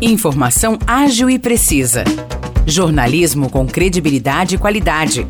Informação ágil e precisa. Jornalismo com credibilidade e qualidade.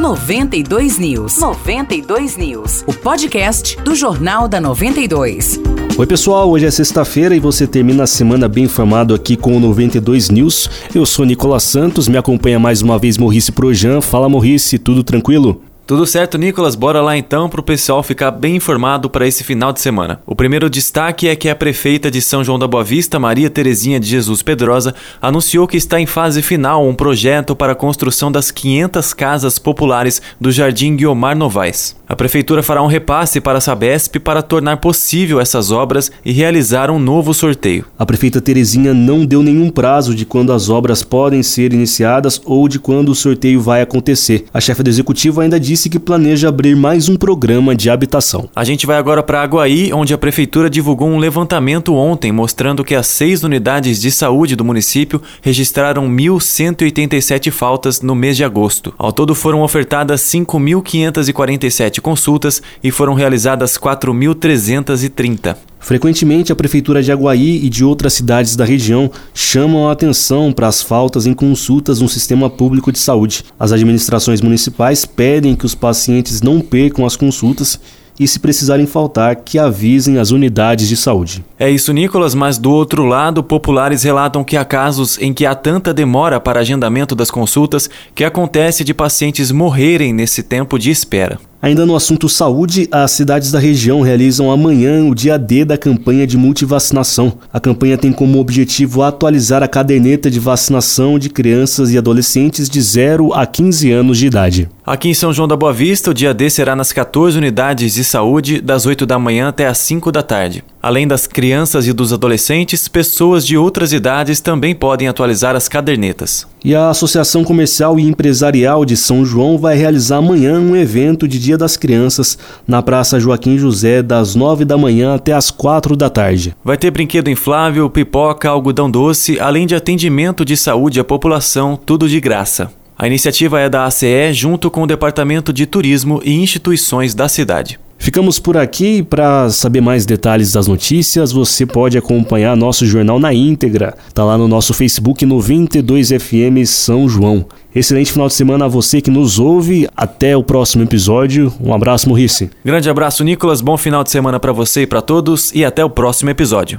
92 News. 92 News. O podcast do Jornal da 92. Oi, pessoal. Hoje é sexta-feira e você termina a semana bem informado aqui com o 92 News. Eu sou Nicolas Santos, me acompanha mais uma vez Maurice Projan. Fala, Maurice, tudo tranquilo? Tudo certo, Nicolas? Bora lá então para o pessoal ficar bem informado para esse final de semana. O primeiro destaque é que a prefeita de São João da Boa Vista, Maria Terezinha de Jesus Pedrosa, anunciou que está em fase final um projeto para a construção das 500 casas populares do Jardim Guiomar Novaes. A prefeitura fará um repasse para a Sabesp para tornar possível essas obras e realizar um novo sorteio. A prefeita Terezinha não deu nenhum prazo de quando as obras podem ser iniciadas ou de quando o sorteio vai acontecer. A chefe do executivo ainda disse que planeja abrir mais um programa de habitação. A gente vai agora para Aguaí, onde a prefeitura divulgou um levantamento ontem mostrando que as seis unidades de saúde do município registraram 1.187 faltas no mês de agosto. Ao todo foram ofertadas 5.547 consultas e foram realizadas 4.330. Frequentemente, a Prefeitura de Aguaí e de outras cidades da região chamam a atenção para as faltas em consultas no sistema público de saúde. As administrações municipais pedem que os pacientes não percam as consultas e, se precisarem faltar, que avisem as unidades de saúde. É isso, Nicolas, mas do outro lado, populares relatam que há casos em que há tanta demora para agendamento das consultas que acontece de pacientes morrerem nesse tempo de espera. Ainda no assunto saúde, as cidades da região realizam amanhã o dia D da campanha de multivacinação. A campanha tem como objetivo atualizar a caderneta de vacinação de crianças e adolescentes de 0 a 15 anos de idade. Aqui em São João da Boa Vista, o dia D será nas 14 unidades de saúde, das 8 da manhã até as 5 da tarde. Além das crianças e dos adolescentes, pessoas de outras idades também podem atualizar as cadernetas. E a Associação Comercial e Empresarial de São João vai realizar amanhã um evento de Dia das Crianças na Praça Joaquim José, das 9 da manhã até as 4 da tarde. Vai ter brinquedo inflável, pipoca, algodão doce, além de atendimento de saúde à população, tudo de graça. A iniciativa é da ACE junto com o Departamento de Turismo e instituições da cidade. Ficamos por aqui. Para saber mais detalhes das notícias, você pode acompanhar nosso jornal na íntegra. Tá lá no nosso Facebook 92FM São João. Excelente final de semana a você que nos ouve. Até o próximo episódio. Um abraço, Morrice. Grande abraço, Nicolas. Bom final de semana para você e para todos e até o próximo episódio.